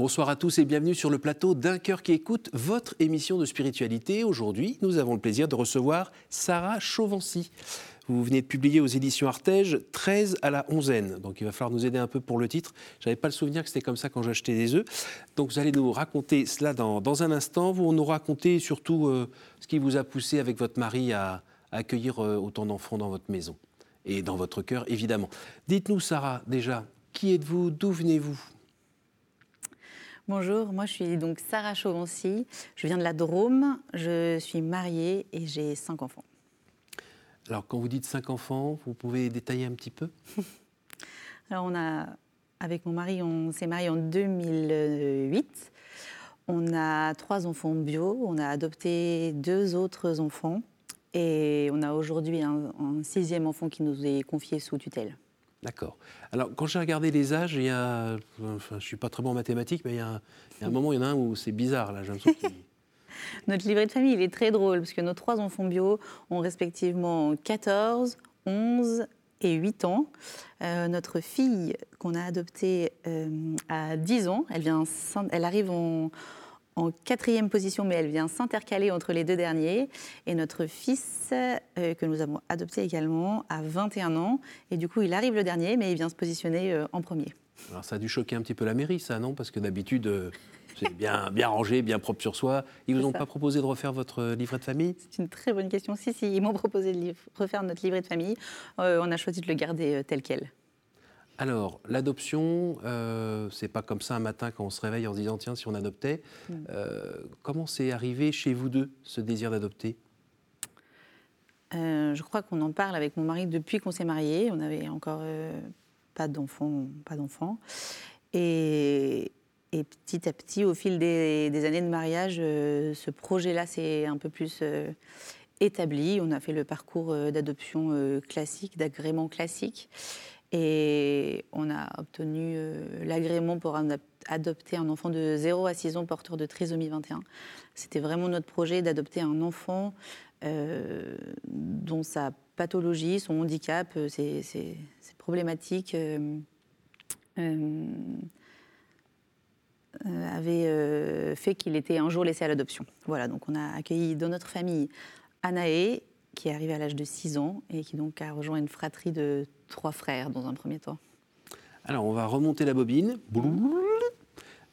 Bonsoir à tous et bienvenue sur le plateau d'un cœur qui écoute votre émission de spiritualité. Aujourd'hui, nous avons le plaisir de recevoir Sarah Chauvency. Vous venez de publier aux éditions Artege 13 à la onzaine. Donc il va falloir nous aider un peu pour le titre. Je n'avais pas le souvenir que c'était comme ça quand j'achetais des œufs. Donc vous allez nous raconter cela dans, un instant. Vous nous racontez surtout euh, ce qui vous a poussé avec votre mari à, accueillir euh, autant d'enfants dans votre maison et dans votre cœur, évidemment. Dites-nous, Sarah, déjà, qui êtes-vous? D'où venez-vous? Bonjour, moi je suis donc Sarah Chauvency, je viens de la Drôme, je suis mariée et j'ai cinq enfants. Alors quand vous dites cinq enfants, vous pouvez détailler un petit peu? Alors on a, avec mon mari, on s'est marié en 2008. On a trois enfants bio, on a adopté deux autres enfants et on a aujourd'hui un sixième enfant qui nous est confié sous tutelle. D'accord. Alors, quand j'ai regardé les âges, il y a. Enfin, je ne suis pas très bon en mathématiques, mais il y, a, un moment, il y en a un où c'est bizarre, là. Notre livret de famille, il est très drôle, parce que nos trois enfants bio ont respectivement 14, 11 et 8 ans. Euh, notre fille, qu'on a adoptée euh, à 10 ans, elle, vient, elle arrive en, en quatrième position, mais elle vient s'intercaler entre les deux derniers. Et notre fils, euh, que nous avons adopté également, a 21 ans. Et du coup, il arrive le dernier, mais il vient se positionner euh, en premier. Alors ça a dû choquer un petit peu la mairie, ça, non? Parce que d'habitude, euh, c'est bien, bien rangé, bien propre sur soi. Ils vous ont pas proposé de refaire votre livret de famille? C'est une très bonne question. Si, si, ils m'ont proposé de refaire notre livret de famille. on a choisi de le garder tel quel. Alors, l'adoption, euh, c'est pas comme ça un matin quand on se réveille en se disant tiens, si on adoptait. Mm. Euh, comment c'est arrivé chez vous deux, ce désir d'adopter? Euh, Je crois qu'on en parle avec mon mari depuis qu'on s'est mariés. On n'avait encore pas d'enfants, pas d'enfants. Et, petit à petit, au fil des, années de mariage, ce projet-là s'est un peu plus établi. On a fait le parcours d'adoption classique, d'agrément classique. Et on a obtenu euh, l'agrément pour adopter un enfant de 0 à 6 ans porteur de trisomie 21. C'était vraiment notre projet d'adopter un enfant euh, dont sa pathologie, son handicap, euh, ses, problématiques avaient fait qu'il était un jour laissé à l'adoption. Voilà, donc on a accueilli dans notre famille Anaé, qui est arrivée à l'âge de 6 ans et qui donc a rejoint une fratrie de trois frères dans un premier temps. Alors, on va remonter la bobine.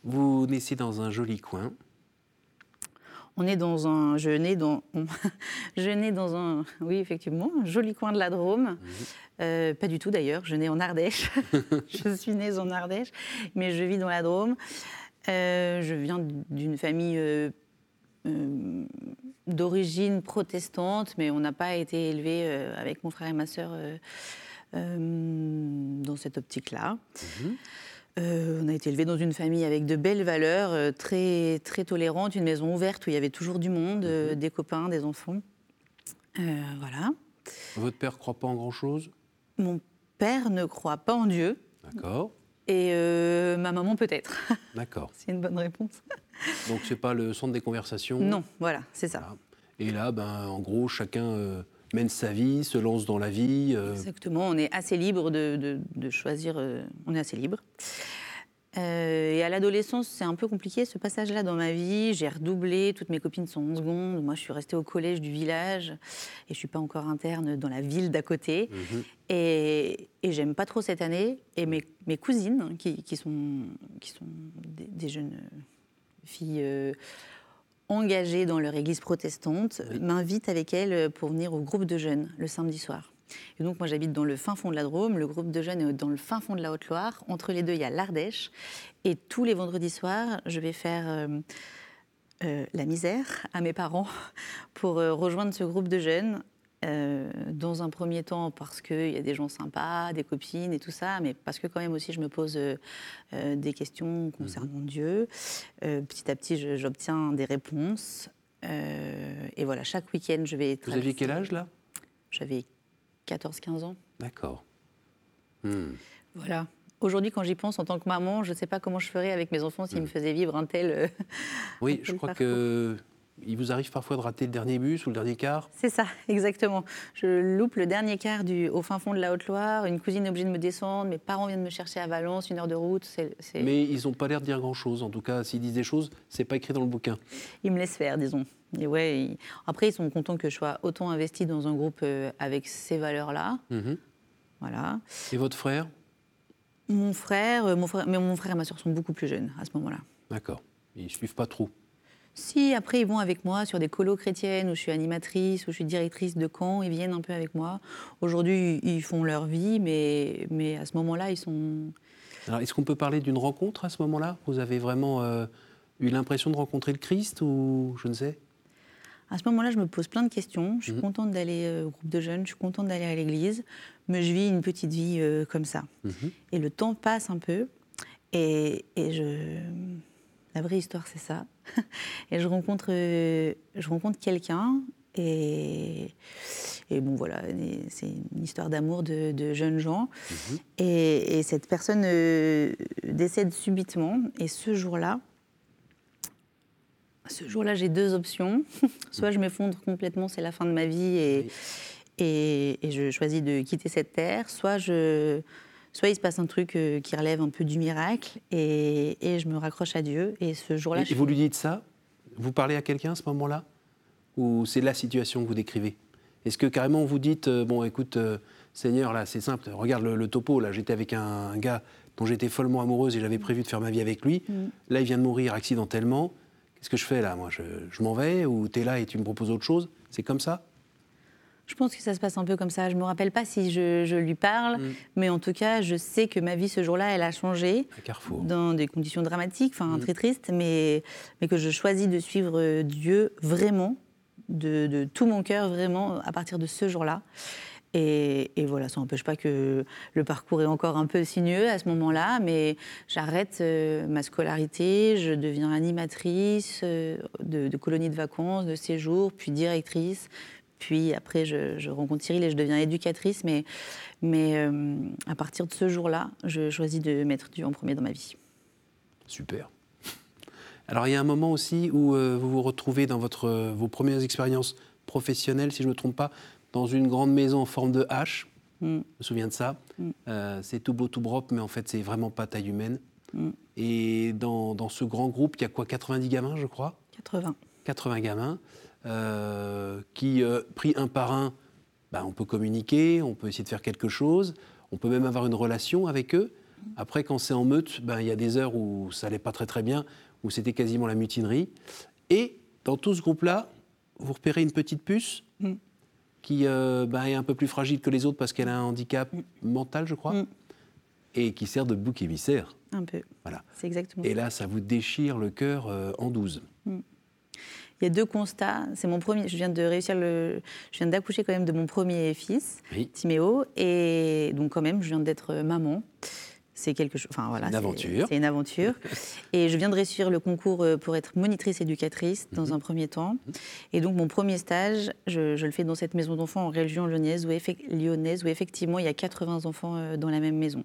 Vous naissez dans un joli coin. On est dans un, je nais dans, je nais dans un, oui effectivement, un joli coin de la Drôme. Mhm. Euh, pas du tout d'ailleurs, je nais en Ardèche. je suis née en Ardèche, mais je vis dans la Drôme. Euh, je viens d'une famille euh, d'origine protestante, mais on n'a pas été élevé avec mon frère et ma sœur euh, dans cette optique-là. Mhm. Euh, on a été élevé dans une famille avec de belles valeurs, euh, très, très tolérantes, une maison ouverte où il y avait toujours du monde, mhm. des copains, des enfants. voilà. Votre père ne croit pas en grand-chose? Mon père ne croit pas en Dieu. D'accord. Et ma maman peut-être. D'accord. c'est une bonne réponse. Donc c'est pas le centre des conversations Non, voilà, c'est ça. Et là, ben, en gros, chacun mène sa vie, se lance dans la vie. Euh. Exactement, on est assez libre de, choisir, euh, on est assez libre. Euh, et à l'adolescence, c'est un peu compliqué ce passage-là dans ma vie. J'ai redoublé, toutes mes copines sont en seconde. Moi, je suis restée au collège du village et je suis pas encore interne dans la ville d'à côté. Mhm. Et, et j'aime pas trop cette année. Et mes, mes cousines, qui, qui, sont, qui sont des, jeunes filles engagées dans leur église protestante m'invitent avec elles pour venir au groupe de jeunes le samedi soir. Et donc moi j'habite dans le fin fond de la Drôme, le groupe de jeunes est dans le fin fond de la Haute-Loire. Entre les deux, il y a l'Ardèche. Et tous les vendredis soirs, je vais faire euh, euh, la misère à mes parents pour euh, rejoindre ce groupe de jeunes euh, dans un premier temps parce qu'il y a des gens sympas, des copines et tout ça, mais parce que quand même aussi je me pose euh, euh, des questions concernant mhm. Dieu. petit à petit, j'obtiens des réponses. et voilà, chaque week-end, je vais... Vous aviez quel âge là? J'avais 14-15 ans. D'accord. Hmm. Voilà. Aujourd'hui, quand j'y pense en tant que maman, je ne sais pas comment je ferais avec mes enfants s'ils me hmm. faisaient vivre un tel. oui, je crois que il vous arrive parfois de rater le dernier bus ou le dernier quart C'est ça, exactement. Je loupe le dernier quart du, au fin fond de la Haute-Loire. Une cousine est obligée de me descendre. Mes parents viennent me chercher à Valence, une heure de route. Mais ils n'ont pas l'air de dire grand-chose. En tout cas, s'ils disent des choses, c'est pas écrit dans le bouquin. Ils me laissent faire, disons. Et ouais, ils- Après, ils sont contents que je sois autant investie dans un groupe euh, avec ces valeurs-là. Mhm. Voilà. Et votre frère? Mon frère, euh, mon frère, mais mon frère et ma soeur sont beaucoup plus jeunes à ce moment-là. D'accord. Ils suivent pas trop. Si après ils vont avec moi sur des colos chrétiennes où je suis animatrice, où je suis directrice de camp, ils viennent un peu avec moi. Aujourd'hui, ils font leur vie, mais, mais à ce moment-là, ils sont. Alors, est-ce qu'on peut parler d'une rencontre à ce moment-là? Vous avez vraiment euh, eu l'impression de rencontrer le Christ ou je ne sais? À ce moment-là, je me pose plein de questions. Je suis Mhm. contente d'aller euh, au groupe de jeunes, je suis contente d'aller à l'église, mais je vis une petite vie euh, comme ça. Mhm. Et le temps passe un peu, et, et je. La vraie histoire, c'est ça. et je rencontre, euh, je rencontre quelqu'un, et, et bon, voilà, c'est une histoire d'amour de, de jeunes gens. Mhm. Et, et cette personne euh, décède subitement, et ce jour-là, ce jour-là, j'ai deux options. Soit je m'effondre complètement, c'est la fin de ma vie, et, Oui. et, et je choisis de quitter cette terre. Soit, je, soit il se passe un truc euh, qui relève un peu du miracle, et, et je me raccroche à Dieu. Et ce jour-là, Et je vous lui dites ça? Vous parlez à quelqu'un à ce moment-là? Ou c'est la situation que vous décrivez? Est-ce que carrément vous dites, euh, bon écoute, euh, Seigneur, là c'est simple, regarde le, le topo, là j'étais avec un, un gars dont j'étais follement amoureuse et j'avais prévu de faire ma vie avec lui, Mm. là il vient de mourir accidentellement, qu'est-ce que je fais là? Moi je, je m'en vais ou tu es là et tu me proposes autre chose? C'est comme ça? Je pense que ça se passe un peu comme ça. Je me rappelle pas si je, je lui parle, Mm. mais en tout cas, je sais que ma vie ce jour-là, elle a changé À Carrefour. dans des conditions dramatiques, enfin Mm. très tristes, mais, mais que je choisis de suivre euh, Dieu vraiment, de, de tout mon cœur vraiment, à partir de ce jour-là. Et, et voilà, ça n'empêche pas que le parcours est encore un peu sinueux à ce moment-là, mais j'arrête euh, ma scolarité, je deviens animatrice euh, de, de colonies de vacances, de séjours, puis directrice. Puis après, je, je rencontre Cyril et je deviens éducatrice. Mais, mais euh, à partir de ce jour-là, je choisis de mettre Dieu en premier dans ma vie. Super. Alors il y a un moment aussi où euh, vous vous retrouvez dans votre, euh, vos premières expériences professionnelles, si je ne me trompe pas, dans une grande maison en forme de H. Mm. Je me souviens de ça. Mm. C'est tout beau, tout propre, mais en fait, c'est vraiment pas taille humaine. Mm. Et dans, dans ce grand groupe, il y a quoi? 90 gamins, je crois? 80. 80 gamins euh, qui, euh, pris un par un, bah, on peut communiquer, on peut essayer de faire quelque chose, on peut même avoir une relation avec eux. Après, quand c'est en meute, ben, il y a des heures où ça n'allait pas très très bien, où c'était quasiment la mutinerie. Et dans tout ce groupe-là, vous repérez une petite puce Mm. qui euh, ben, est un peu plus fragile que les autres parce qu'elle a un handicap mental, je crois, Mm. et qui sert de bouc émissaire. Un peu. Voilà. C'est exactement Et là, ça vous déchire le cœur euh, en douze. Il y a deux constats. C'est mon premier. Je viens de réussir le. Je viens d'accoucher quand même de mon premier fils, Oui. Timéo, et donc quand même, je viens d'être maman. C'est quelque chose. Enfin voilà. une aventure. C'est une aventure. et je viens de réussir le concours euh, pour être monitrice éducatrice dans Mhm. un premier temps. Et donc mon premier stage, je, je le fais dans cette maison d'enfants en région lyonnaise où, lyonnaise, où effectivement il y a 80 enfants euh, dans la même maison.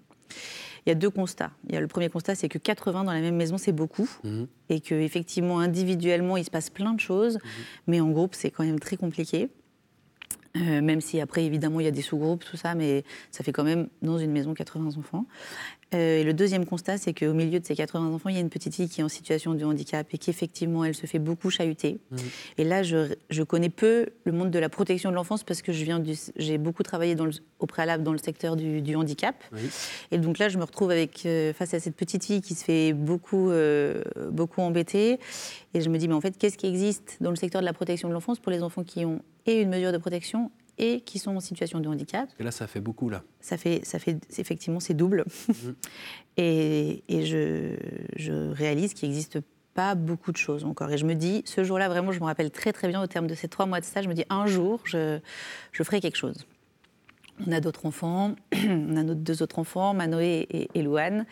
Il y a deux constats. Il y a le premier constat, c'est que 80 dans la même maison, c'est beaucoup Mhm. et que effectivement individuellement il se passe plein de choses, mais en groupe c'est quand même très compliqué. Euh, même si après évidemment il y a des sous-groupes tout ça, mais ça fait quand même dans une maison 80 enfants. Euh, et le deuxième constat, c'est qu'au milieu de ces 80 enfants, il y a une petite fille qui est en situation de handicap et qu'effectivement elle se fait beaucoup chahuter. Mhm. Et là, je, je connais peu le monde de la protection de l'enfance parce que je viens du, j'ai beaucoup travaillé dans le- au préalable dans le secteur du, du handicap. Oui. Et donc là, je me retrouve avec, euh, face à cette petite fille qui se fait beaucoup, euh, beaucoup embêter. Et je me dis, mais en fait, qu'est-ce qui existe dans le secteur de la protection de l'enfance pour les enfants qui ont et une mesure de protection et qui sont en situation de handicap que là, ça fait beaucoup, là. ça fait, ça fait effectivement, c'est double. et et je, je réalise qu'il n'existe pas beaucoup de choses encore. Et je me dis, ce jour-là, vraiment, je me rappelle très très bien au terme de ces trois mois de stage, je me dis, un jour, je, je ferai quelque chose. On a d'autres enfants, on a nos deux autres enfants, Manoé et, et Louane.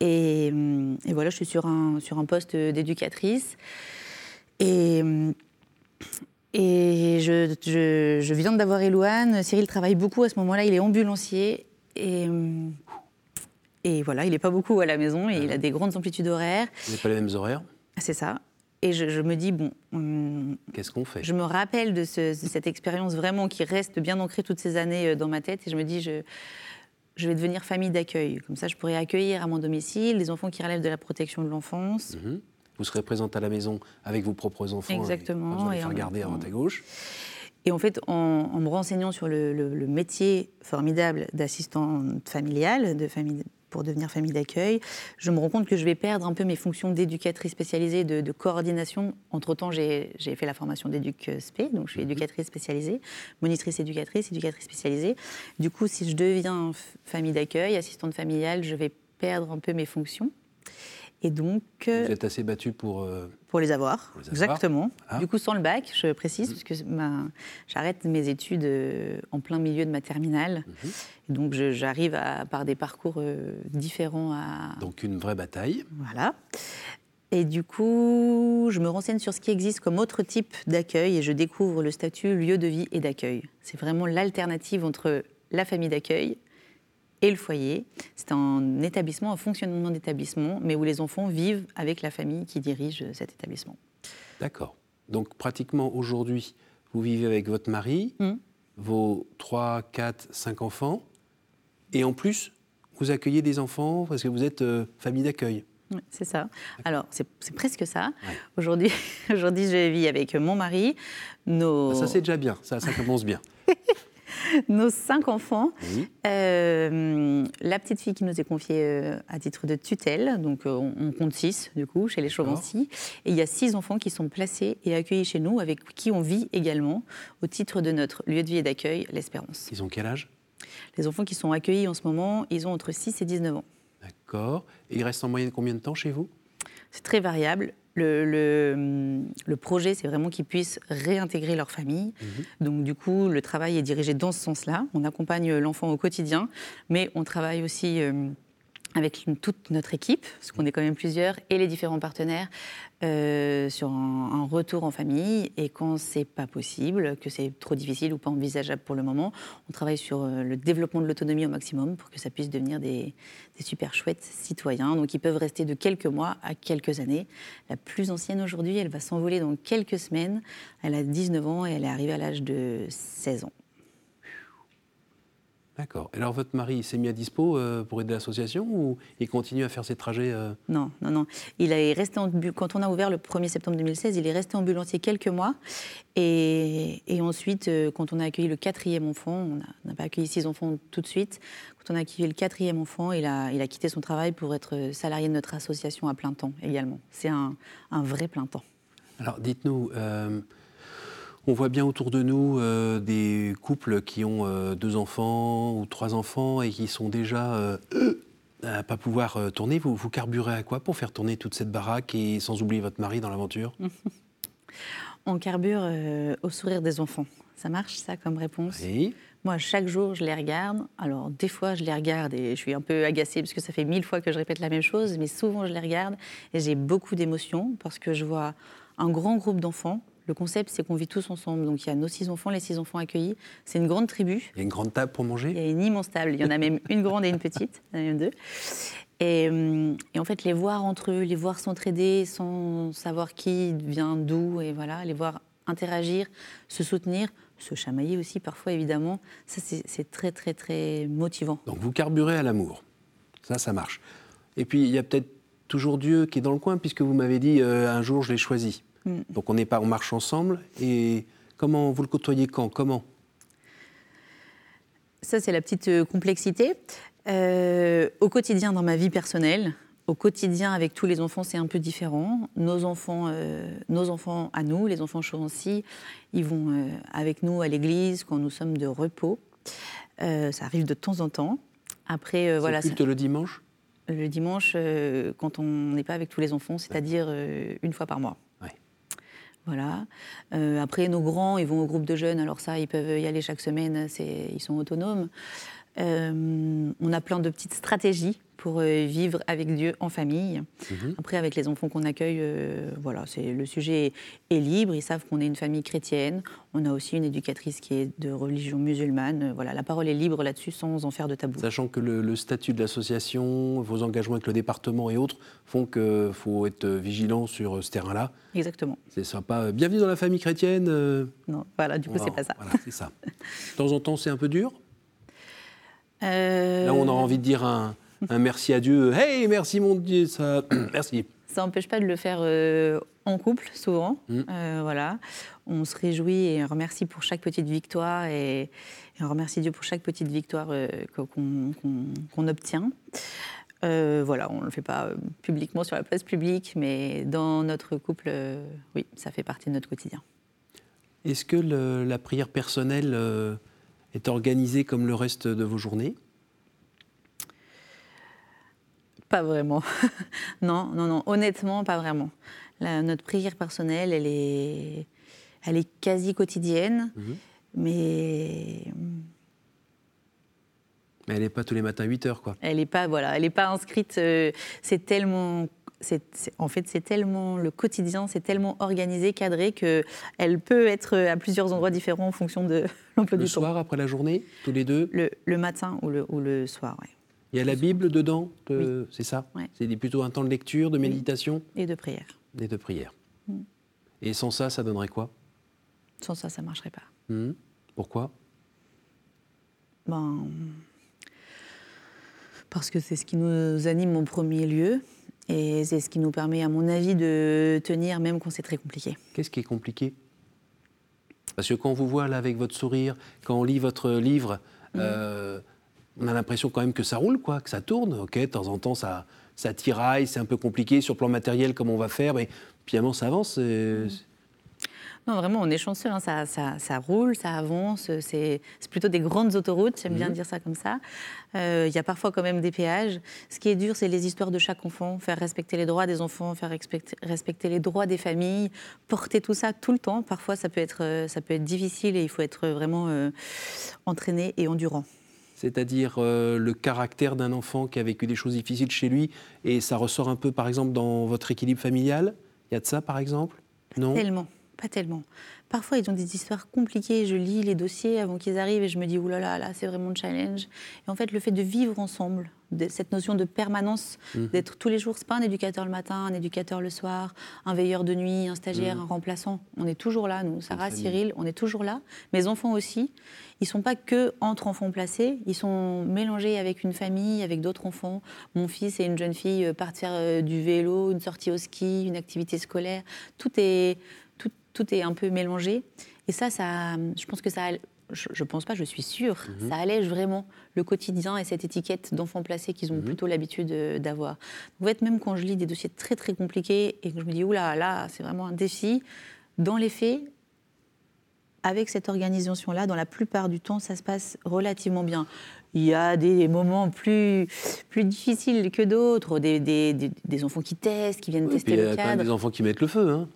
Et, et voilà, je suis sur un, sur un poste d'éducatrice. Et, et je, je, je viens d'avoir Elouane. Cyril travaille beaucoup à ce moment-là, il est ambulancier. Et, et voilà, il n'est pas beaucoup à la maison et il a des grandes amplitudes horaires. Vous n'avez pas les mêmes horaires? C'est ça. et je, me dis, bon. Hum, Qu'est-ce qu'on fait? Je me rappelle de, cette expérience vraiment qui reste bien ancrée toutes ces années euh, dans ma tête. Et je me dis, je, je vais devenir famille d'accueil. Comme ça, je pourrais accueillir à mon domicile des enfants qui relèvent de la protection de l'enfance. Mhm. Vous serez présente à la maison avec vos propres enfants. Exactement. Et allez faire garder à droite à gauche. Et en fait, en, me renseignant sur le, le métier formidable d'assistante familiale, de famille pour devenir famille d'accueil, je me rends compte que je vais perdre un peu mes fonctions d'éducatrice spécialisée, de, coordination. Entre-temps, j'ai fait la formation d'éduc spé, donc je suis mhm. éducatrice spécialisée, monitrice éducatrice, éducatrice spécialisée. Du coup, si je deviens famille d'accueil, assistante familiale, je vais perdre un peu mes fonctions. Et donc. Euh, Vous êtes assez battu pour. Euh, pour les avoir, exactement. Du coup, sans le bac, je précise, parce que j'arrête mes études euh, en plein milieu de ma terminale. Mhm. donc, j'arrive par des parcours différents à. Donc, une vraie bataille. Voilà. Et du coup, je me renseigne sur ce qui existe comme autre type d'accueil et je découvre le statut lieu de vie et d'accueil. C'est vraiment l'alternative entre la famille d'accueil et le foyer. C'est un établissement, un fonctionnement d'établissement, mais où les enfants vivent avec la famille qui dirige cet établissement. D'accord. Donc pratiquement aujourd'hui, vous vivez avec votre mari, mmh. vos 3, 4, 5 enfants, et en plus, vous accueillez des enfants parce que vous êtes euh, famille d'accueil. c'est ça. Alors, c'est presque ça. Aujourd'hui, Aujourd'hui, je vis avec mon mari. Nos... Ça, c'est déjà bien. Ça, ça commence bien. nos cinq enfants. Euh, la petite fille qui nous est confiée euh, à titre de tutelle, donc euh, on, compte six du coup chez les Chauvency. Et il y a six enfants qui sont placés et accueillis chez nous, avec qui on vit également au titre de notre lieu de vie et d'accueil, l'Espérance. Ils ont quel âge? Les enfants qui sont accueillis en ce moment, ils ont entre 6 et 19 ans. D'accord. Et ils restent en moyenne combien de temps chez vous? C'est très variable. Le, le, projet, c'est vraiment qu'ils puissent réintégrer leur famille. Mhm. Donc, du coup, le travail est dirigé dans ce sens-là. On accompagne l'enfant au quotidien, mais on travaille aussi. Euh, avec toute notre équipe, parce qu'on est quand même plusieurs, et les différents partenaires, euh, sur un, retour en famille. Et quand c'est pas possible, que c'est trop difficile ou pas envisageable pour le moment, on travaille sur euh, le développement de l'autonomie au maximum pour que ça puisse devenir des, des, super chouettes citoyens. Donc ils peuvent rester de quelques mois à quelques années. La plus ancienne aujourd'hui, elle va s'envoler dans quelques semaines. Elle a 19 ans et elle est arrivée à l'âge de 16 ans. D'accord. Alors votre mari s'est mis à dispo euh, pour aider l'association ou il continue à faire ses trajets euh Non, non, non. Il est resté en, quand on a ouvert le 1er septembre 2016, il est resté ambulancier quelques mois. Et, ensuite, euh, quand on a accueilli le quatrième enfant, on n'a pas accueilli six enfants tout de suite. Quand on a accueilli le quatrième enfant, il a, il a quitté son travail pour être salarié de notre association à plein temps également. C'est un, un vrai plein temps. Alors dites-nous, on voit bien autour de nous euh, des couples qui ont euh, deux enfants ou trois enfants et qui sont déjà euh, à pas pouvoir tourner. Vous, vous carburez à quoi pour faire tourner toute cette baraque et sans oublier votre mari dans l'aventure? On carbure au sourire des enfants. Ça marche, ça, comme réponse? Oui. Moi, chaque jour, je les regarde. Alors, des fois, je les regarde et je suis un peu agacée parce que ça fait mille fois que je répète la même chose, mais souvent, je les regarde et j'ai beaucoup d'émotions parce que je vois un grand groupe d'enfants le concept, c'est qu'on vit tous ensemble. Donc il y a nos six enfants, les six enfants accueillis. C'est une grande tribu. Il y a une grande table pour manger? Il y a une immense table. Il y en a même une grande et une petite. Il y en a même deux. Euh, et, en fait, les voir entre eux, les voir s'entraider sans savoir qui vient d'où, et voilà, les voir interagir, se soutenir, se chamailler aussi parfois, évidemment, ça c'est très, très, très motivant. Donc vous carburez à l'amour. Ça, ça marche. Et puis, il y a peut-être toujours Dieu qui est dans le coin, puisque vous m'avez dit euh, un jour je l'ai choisi. Mm. Donc on n'est pas, on marche ensemble. Et comment vous le côtoyez quand Comment? Ça, c'est la petite euh, complexité. Euh, au quotidien, dans ma vie personnelle, au quotidien avec tous les enfants, c'est un peu différent. Nos enfants, euh, nos enfants à nous, les enfants Chauvency, ils vont avec nous à l'église quand nous sommes de repos. ça arrive de temps en temps. Après, voilà. Culte le dimanche? Le dimanche, quand on n'est pas avec tous les enfants, c'est-à-dire une fois par mois. Euh, après, nos grands, ils vont au groupe de jeunes. Alors ça, ils peuvent y aller chaque semaine. Ils sont autonomes. On a plein de petites stratégies pour euh, vivre avec Dieu en famille. Mhm. Après, avec les enfants qu'on accueille, euh, voilà, c'est le sujet est libre. Ils savent qu'on est une famille chrétienne. On a aussi une éducatrice qui est de religion musulmane. Voilà, la parole est libre là-dessus, sans en faire de tabou. Sachant que le, statut de l'association, vos engagements avec le département et autres font qu'il faut être vigilant sur ce terrain-là. Exactement. C'est sympa. Bienvenue dans la famille chrétienne. Non, voilà, du coup, c'est pas ça. Voilà, c'est ça. De temps en temps, c'est un peu dur. Euh, Là, on a envie de dire un un merci à Dieu. Hey, merci mon Dieu, ça, merci. Ça n'empêche pas de le faire euh, en couple, souvent. Mm. Euh, voilà. On se réjouit et on remercie pour chaque petite victoire et, on remercie Dieu pour chaque petite victoire euh, qu'on obtient. voilà, on ne le fait pas publiquement sur la place publique, mais dans notre couple, oui, ça fait partie de notre quotidien. Est-ce que la prière personnelle est organisée comme le reste de vos journées? Pas vraiment. non, non, non. Honnêtement, pas vraiment. notre prière personnelle, elle est, elle est quasi quotidienne, mhm. mais. Mais elle n'est pas tous les matins à 8 heures, quoi. Elle n'est pas, voilà, elle est pas inscrite. Euh, c'est tellement en fait, c'est tellement le quotidien, c'est tellement organisé, cadré que elle peut être à plusieurs endroits différents en fonction de l'emploi du temps. Le soir après la journée, tous les deux. Le, matin ou le, ou le soir, oui. Il y a la Bible dedans, c'est ça C'est plutôt un temps de lecture, de méditation Et de prière. Et de prière. Mm. Et sans ça, ça donnerait quoi? Sans ça, ça ne marcherait pas. Mm. Pourquoi? Ben, Parce que c'est ce qui nous anime en premier lieu. Et c'est ce qui nous permet, à mon avis, de tenir même quand c'est très compliqué. Qu'est-ce qui est compliqué? Parce que quand on vous voit là avec votre sourire, quand on lit votre livre, mm. euh, on a l'impression quand même que ça roule, quoi, que ça tourne. Ok, de temps en temps, ça, ça tiraille, c'est un peu compliqué sur le plan matériel, comment on va faire, mais finalement, ça avance. Non, vraiment, on est chanceux, hein. ça, ça, roule, ça avance, c'est plutôt des grandes autoroutes, j'aime bien mhm. dire ça comme ça. Euh, il y a parfois quand même des péages. Ce qui est dur, c'est les histoires de chaque enfant, faire respecter les droits des enfants, faire respecter, les droits des familles, porter tout ça tout le temps. Parfois, ça peut être, euh, ça peut être difficile et il faut être vraiment euh, entraîné et endurant c'est-à-dire euh, le caractère d'un enfant qui a vécu des choses difficiles chez lui, et ça ressort un peu, par exemple, dans votre équilibre familial? Il y a de ça, par exemple? Non? Tellement, pas tellement. Parfois, ils ont des histoires compliquées. Je lis les dossiers avant qu'ils arrivent et je me dis, oulala, là, là, c'est vraiment un challenge. Et en fait, le fait de vivre ensemble, de, cette notion de permanence, mhm. d'être tous les jours, c'est pas un éducateur le matin, un éducateur le soir, un veilleur de nuit, un stagiaire, mhm. un remplaçant. On est toujours là, nous, Sarah, Cyril, on est toujours là. Mes enfants aussi. Ils sont pas que entre enfants placés, ils sont mélangés avec une famille, avec d'autres enfants. Mon fils et une jeune fille euh, partent faire euh, du vélo, une sortie au ski, une activité scolaire. Tout est tout est un peu mélangé. Et ça, ça je pense que ça, je, ne pense pas, je suis sûre, mhm. ça allège vraiment le quotidien et cette étiquette d'enfant placé qu'ils ont mhm. plutôt l'habitude euh, d'avoir. Vous voyez, même quand je lis des dossiers très très compliqués et que je me dis, oula, là, c'est vraiment un défi, dans les faits, avec cette organisation-là, dans la plupart du temps, ça se passe relativement bien. Il y a des moments plus, plus difficiles que d'autres, des, des, des, enfants qui testent, qui viennent tester le cadre. Il y a quand même des enfants qui mettent le feu. Hein.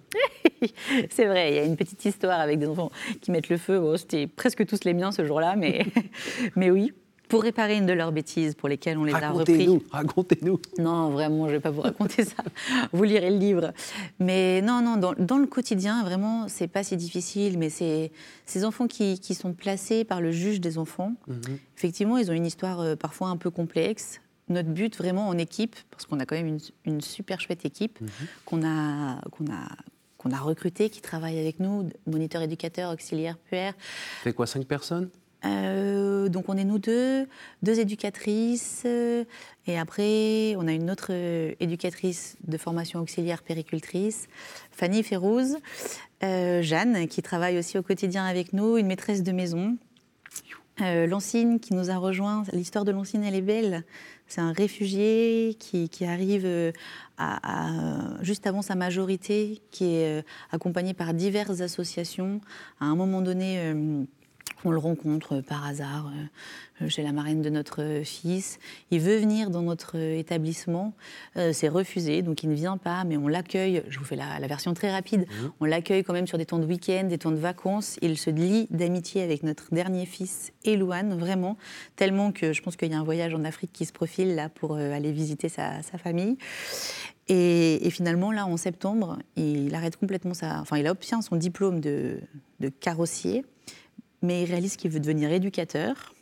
c'est vrai, il y a une petite histoire avec des enfants qui mettent le feu. C'était presque tous les miens ce jour-là, mais, mais oui pour réparer une de leurs bêtises pour lesquelles on les a repris. Racontez-nous, racontez-nous. Non, vraiment, je ne vais pas vous raconter ça. Vous lirez le livre. Mais non, non, dans, le quotidien, vraiment, c'est pas si difficile. Mais c'est ces enfants qui, qui, sont placés par le juge des enfants. Mhm. Effectivement, ils ont une histoire euh, parfois un peu complexe. Notre but, vraiment, en équipe, parce qu'on a quand même une, super chouette équipe mhm. qu'on a, qu'on a, qu'on a recruté, qui travaille avec nous, moniteur éducateur, auxiliaire puer. fait quoi, cinq personnes? Euh, donc on est nous deux, deux éducatrices, euh, et après on a une autre euh, éducatrice de formation auxiliaire péricultrice, Fanny Férouz, Jeanne qui travaille aussi au quotidien avec nous, une maîtresse de maison, Lancine qui nous a rejoint. L'histoire de Lancine elle est belle. C'est un réfugié qui, arrive juste avant sa majorité, qui est accompagné par diverses associations. À un moment donné on le rencontre par hasard euh, chez la marraine de notre fils. Il veut venir dans notre établissement. Euh, c'est refusé, donc il ne vient pas, mais on l'accueille. Je vous fais la, version très rapide. Mmh. On l'accueille quand même sur des temps de week-end, des temps de vacances. Il se lie d'amitié avec notre dernier fils, Elouane, vraiment, tellement que je pense qu'il y a un voyage en Afrique qui se profile là pour euh, aller visiter sa, famille. Et, finalement, là, en septembre, il arrête complètement sa. Enfin, il obtient son diplôme de, de carrossier mais il réalise qu'il veut devenir éducateur.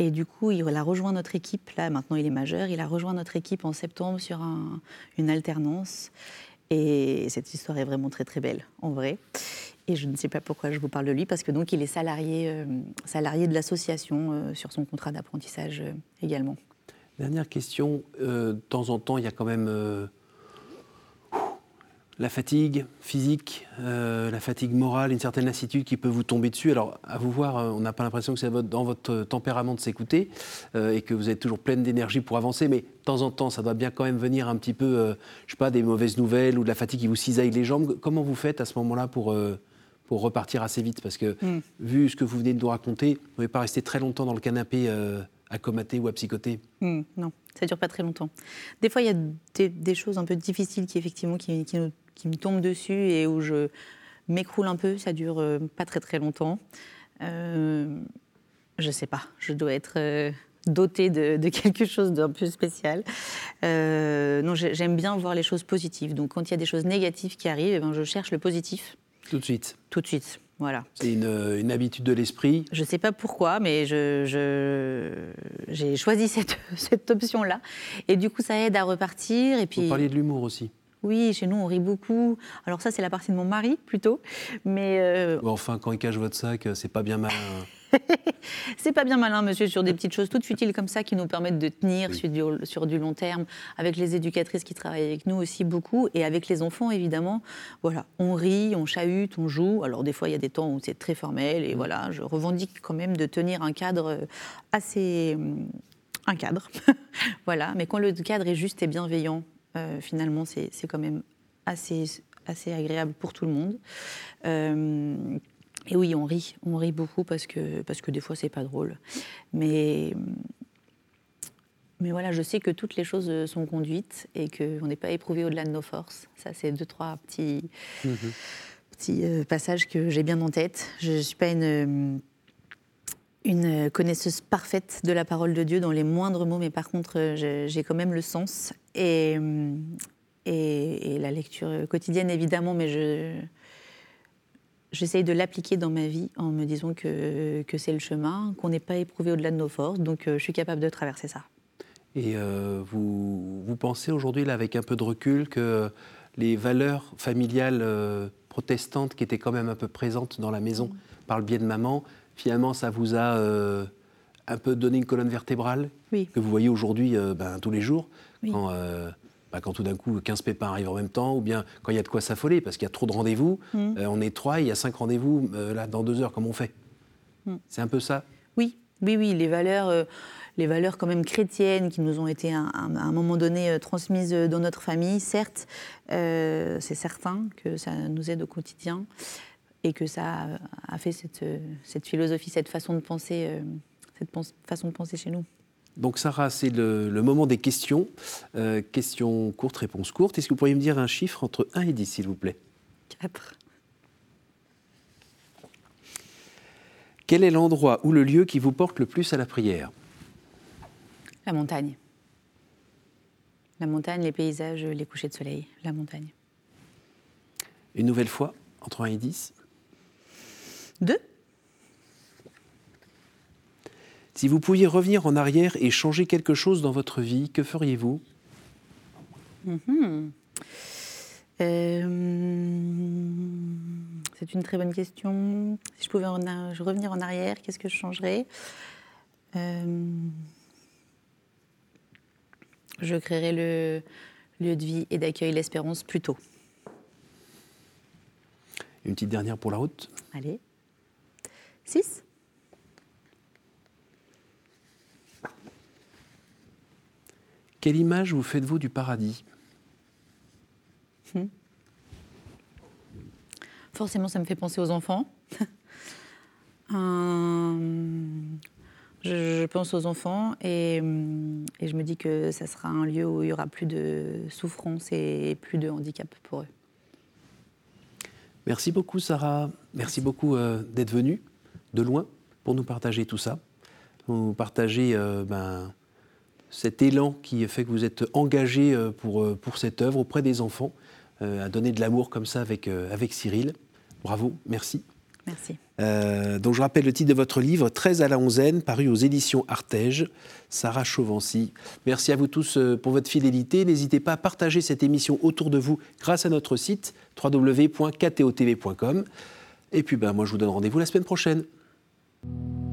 Et du coup, il a rejoint notre équipe, là maintenant il est majeur, il a rejoint notre équipe en septembre sur une alternance. Et cette histoire est vraiment très très belle, en vrai. Et je ne sais pas pourquoi je vous parle de lui, parce que donc il est salarié, euh, salarié de l'association euh, sur son contrat d'apprentissage euh, également. Dernière question, de temps en temps, il y a quand même la fatigue physique, euh, la fatigue morale, une certaine lassitude qui peut vous tomber dessus. Alors, à vous voir, euh, on n'a pas l'impression que c'est dans votre tempérament de s'écouter euh, et que vous êtes toujours pleine d'énergie pour avancer, mais de temps en temps, ça doit bien quand même venir un petit peu, je sais pas, des mauvaises nouvelles ou de la fatigue qui vous cisaille les jambes. Comment vous faites à ce moment-là pour, pour repartir assez vite? Parce que, mm. vu ce que vous venez de nous raconter, vous ne pouvez pas rester très longtemps dans le canapé à comater ou à psychoter mm, Non, ça dure pas très longtemps. Des fois, il y a des, choses un peu difficiles qui, effectivement, qui, qui nous qui me tombe dessus et où je m'écroule un peu. Ça dure euh, pas très très longtemps. Euh, je sais pas, je dois être euh, dotée de, quelque chose d'un peu spécial. Euh, non, j'aime bien voir les choses positives. Donc quand il y a des choses négatives qui arrivent, eh ben, je cherche le positif. Tout de suite. Tout de suite. Voilà. C'est une, une, habitude de l'esprit Je ne sais pas pourquoi, mais j'ai je, choisi cette, cette option-là. Et du coup, ça aide à repartir. Et puis... Vous parliez de l'humour aussi oui, chez nous, on rit beaucoup. Alors ça, c'est la partie de mon mari, plutôt. Mais euh, Enfin, quand il cache votre sac, euh, c'est pas bien malin. c'est pas bien malin, monsieur, sur des petites choses toutes futiles comme ça qui nous permettent de tenir sur, du, sur, du, long terme, avec les éducatrices qui travaillent avec nous aussi beaucoup, et avec les enfants, évidemment. Voilà, on rit, on chahute, on joue. Alors des fois, il y a des temps où c'est très formel, et voilà, je revendique quand même de tenir un cadre assez... un cadre, voilà. Mais quand le cadre est juste et bienveillant, euh, finalement, c'est quand même assez, assez agréable pour tout le monde. Euh, et oui, on rit, on rit beaucoup parce que, parce que des fois, c'est pas drôle. Mais, mais voilà, je sais que toutes les choses sont conduites et qu'on n'est pas éprouvé au-delà de nos forces. Ça, c'est deux, trois petits, mhm. petits euh, passages que j'ai bien en tête. Je ne suis pas une une connaisseuse parfaite de la parole de Dieu dans les moindres mots, mais par contre, j'ai quand même le sens et, et, la lecture quotidienne, évidemment, mais je, j'essaye de l'appliquer dans ma vie en me disant que, que c'est le chemin, qu'on n'est pas éprouvé au-delà de nos forces, donc euh, je suis capable de traverser ça. Et euh, vous, vous pensez aujourd'hui, avec un peu de recul, que les valeurs familiales euh, protestantes qui étaient quand même un peu présentes dans la maison mm. par le biais de maman, finalement, ça vous a euh, un peu donné une colonne vertébrale que vous voyez aujourd'hui euh, ben, tous les jours, euh, ben, quand, tout d'un coup 15 pépins arrivent en même temps, ou bien quand il y a de quoi s'affoler, parce qu'il y a trop de rendez-vous. Mmh. on est trois, il y a cinq rendez-vous là dans deux heures, comment on fait mmh. C'est un peu ça? Oui, oui, oui, les valeurs les valeurs quand même chrétiennes qui nous ont été à, un moment donné transmises dans notre famille, certes, c'est certain que ça nous aide au quotidien et que ça a fait cette, cette philosophie, cette façon de penser, euh, cette façon de penser chez nous. Donc Sarah, c'est le, moment des questions. Euh, questions courtes, réponses courtes. Est-ce que vous pourriez me dire un chiffre entre 1 et 10, s'il vous plaît? 4. Quel est l'endroit ou le lieu qui vous porte le plus à la prière? La montagne. La montagne, les paysages, les couchers de soleil, la montagne. Une nouvelle fois, entre 1 et 10 deux. Si vous pouviez revenir en arrière et changer quelque chose dans votre vie, que feriez-vous? Mhm. euh, C'est une très bonne question. Si je pouvais revenir en arrière, qu'est-ce que je changerais? Euh, Je créerais le lieu de vie et d'accueil L'Espérance plus tôt. Une petite dernière pour la route? Allez. 6. Quelle image vous faites-vous du paradis hmm. Forcément, ça me fait penser aux enfants. je, pense aux enfants et, et, je me dis que ça sera un lieu où il y aura plus de souffrance et plus de handicap pour eux. Merci beaucoup Sarah, merci, beaucoup euh, d'être venue de loin pour nous partager tout ça, nous partager euh, ben, cet élan qui fait que vous êtes engagé euh, pour, pour cette œuvre auprès des enfants, à donner de l'amour comme ça avec, avec Cyril. Bravo, merci. Merci. Euh, donc je rappelle le titre de votre livre, 13 à la onzaine, paru aux éditions Artege, Sarah Chauvency. Merci à vous tous euh, pour votre fidélité. N'hésitez pas à partager cette émission autour de vous grâce à notre site www.ktotv.com. Et puis ben, moi je vous donne rendez-vous la semaine prochaine. you